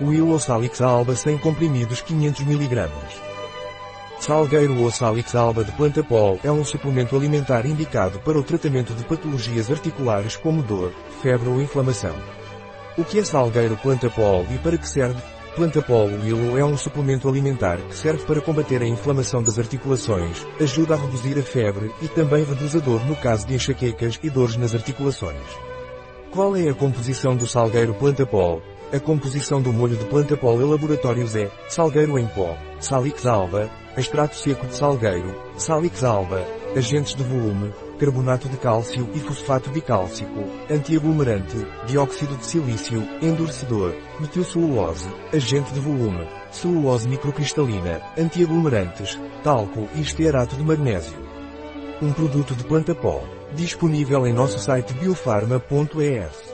Willow Salix alba 100 comprimidos 500 mg. Salgueiro ou Salix alba de planta pol é um suplemento alimentar indicado para o tratamento de patologias articulares como dor, febre ou inflamação. O que é salgueiro planta pol e para que serve? Planta pol Willow é um suplemento alimentar que serve para combater a inflamação das articulações, ajuda a reduzir a febre e também reduz a dor no caso de enxaquecas e dores nas articulações. Qual é a composição do salgueiro planta pol? A composição do molho de planta pol em laboratórios é salgueiro em pó, salix alba, extrato seco de salgueiro, salix alba, agentes de volume, carbonato de cálcio e fosfato bicálcico, antiaglomerante, dióxido de silício, endurecedor, metilcelulose, agente de volume, celulose microcristalina, antiaglomerantes, talco e estearato de magnésio. Um produto de planta pó, disponível em nosso site biofarma.es.